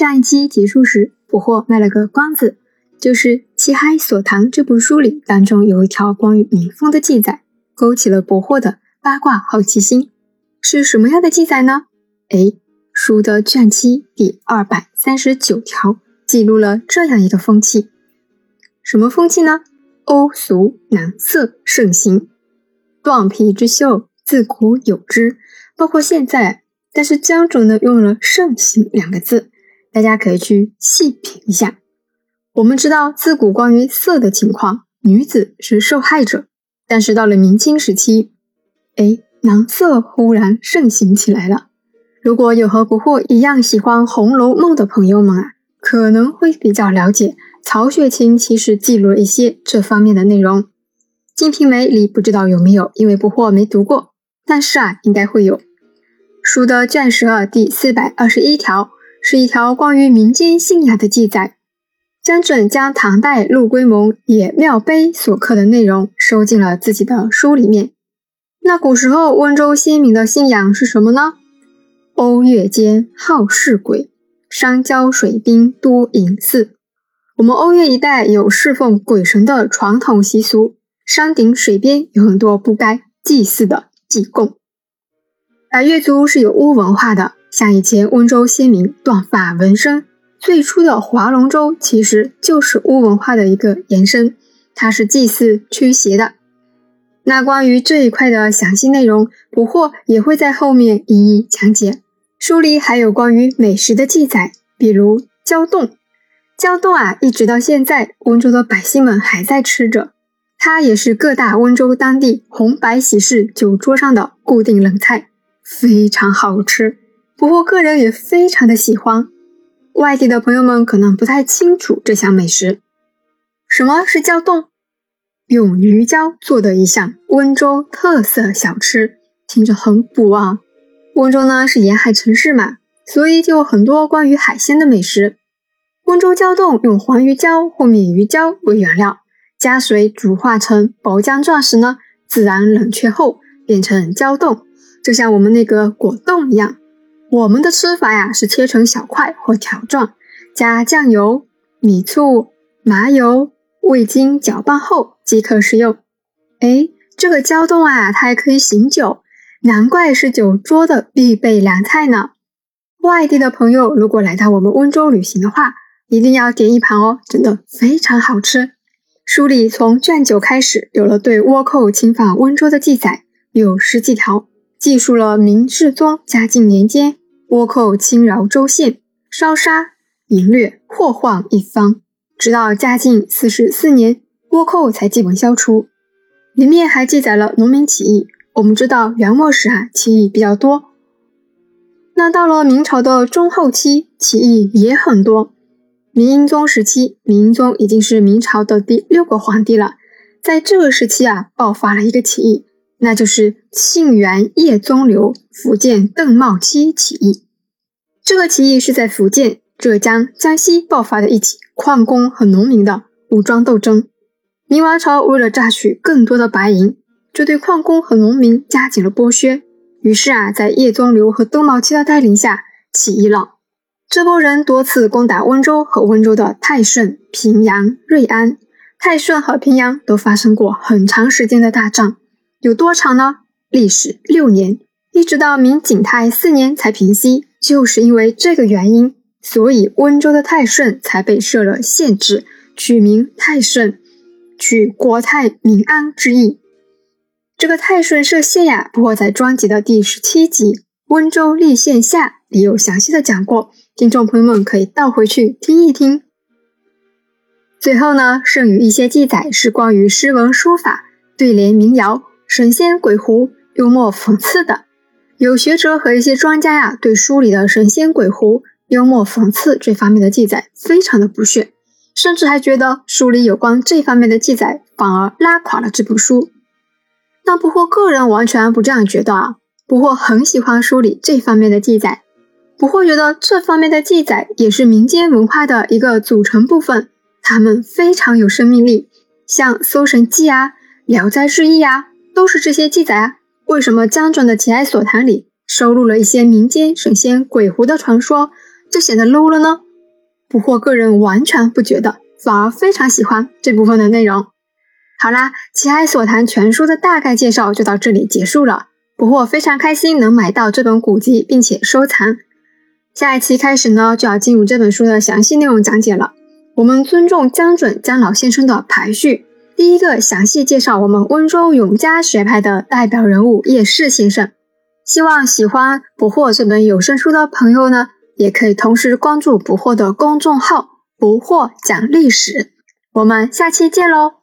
上一期结束时，捕获卖了个关子，就是《七海所谈》这部书里当中有一条关于民风的记载，勾起了捕获的八卦好奇心。是什么样的记载呢？哎，书的卷七第二百三十九条记录了这样一个风气，什么风气呢？欧俗男色盛行，断皮之秀自古有之，包括现在。但是江准呢用了“盛行”两个字，大家可以去细品一下。我们知道自古关于色的情况，女子是受害者，但是到了明清时期，哎，男色忽然盛行起来了。如果有和不惑一样喜欢《红楼梦》的朋友们啊，可能会比较了解曹雪芹其实记录了一些这方面的内容。《金瓶梅》里不知道有没有，因为不惑没读过，但是啊，应该会有。书的卷十二第四百二十一条是一条关于民间信仰的记载。江准将唐代陆龟蒙《野庙碑》所刻的内容收进了自己的书里面。那古时候温州先民的信仰是什么呢？瓯越间好事鬼，山郊水滨多隐寺。我们瓯越一带有侍奉鬼神的传统习俗，山顶水边有很多不该祭祀的祭供。百越族是有巫文化的，像以前温州先民断发纹身，最初的划龙舟其实就是巫文化的一个延伸，它是祭祀驱邪的。那关于这一块的详细内容，捕获也会在后面一一讲解。书里还有关于美食的记载，比如胶冻，胶冻啊，一直到现在温州的百姓们还在吃着，它也是各大温州当地红白喜事酒桌上的固定冷菜。非常好吃，不过个人也非常的喜欢。外地的朋友们可能不太清楚这项美食。什么是胶冻？用鱼胶做的一项温州特色小吃，听着很补啊。温州呢是沿海城市嘛，所以就有很多关于海鲜的美食。温州胶冻用黄鱼胶或米鱼胶为原料，加水煮化成薄浆状时呢，自然冷却后变成胶冻。就像我们那个果冻一样，我们的吃法呀是切成小块或条状，加酱油、米醋、麻油、味精搅拌后即可食用。哎，这个胶冻啊，它还可以醒酒，难怪是酒桌的必备凉菜呢。外地的朋友如果来到我们温州旅行的话，一定要点一盘哦，真的非常好吃。书里从卷九开始有了对倭寇侵犯温州的记载，有十几条。记述了明世宗嘉靖年间，倭寇侵扰州县，烧杀淫掠，祸患一方。直到嘉靖四十四年，倭寇才基本消除。里面还记载了农民起义。我们知道元末时啊，起义比较多。那到了明朝的中后期，起义也很多。明英宗时期，明英宗已经是明朝的第六个皇帝了，在这个时期啊，爆发了一个起义。那就是庆元叶宗流福建邓茂期起义。这个起义是在福建、浙江、江西爆发的一起矿工和农民的武装斗争。明王朝为了榨取更多的白银，就对矿工和农民加紧了剥削。于是啊，在叶宗流和邓茂期的带领下起义了。这波人多次攻打温州和温州的泰顺、平阳、瑞安。泰顺和平阳都发生过很长时间的大战。有多长呢？历时六年，一直到明景泰四年才平息。就是因为这个原因，所以温州的泰顺才被设了县制，取名泰顺，取国泰民安之意。这个泰顺设县呀，不过在专辑的第十七集《温州立县下》里有详细的讲过，听众朋友们可以倒回去听一听。最后呢，剩余一些记载是关于诗文书法、对联民谣。神仙鬼狐幽默讽刺的，有学者和一些专家呀，对书里的神仙鬼狐幽默讽刺这方面的记载非常的不屑，甚至还觉得书里有关这方面的记载反而拉垮了这部书。那不惑个人完全不这样觉得啊，不惑很喜欢书里这方面的记载，不惑觉得这方面的记载也是民间文化的一个组成部分，它们非常有生命力，像《搜神记》啊，《聊斋志异》啊。都是这些记载啊？为什么江准的《奇哀所谈》里收录了一些民间神仙鬼狐的传说，就显得 low 了呢？不惑个人完全不觉得，反而非常喜欢这部分的内容。好啦，《奇海所谈全书》的大概介绍就到这里结束了。不惑非常开心能买到这本古籍，并且收藏。下一期开始呢，就要进入这本书的详细内容讲解了。我们尊重江准江老先生的排序，第一个详细介绍我们温州永嘉学派的代表人物叶适先生。希望喜欢捕获这本有声书的朋友呢，也可以同时关注捕获的公众号“捕获讲历史”。我们下期见喽！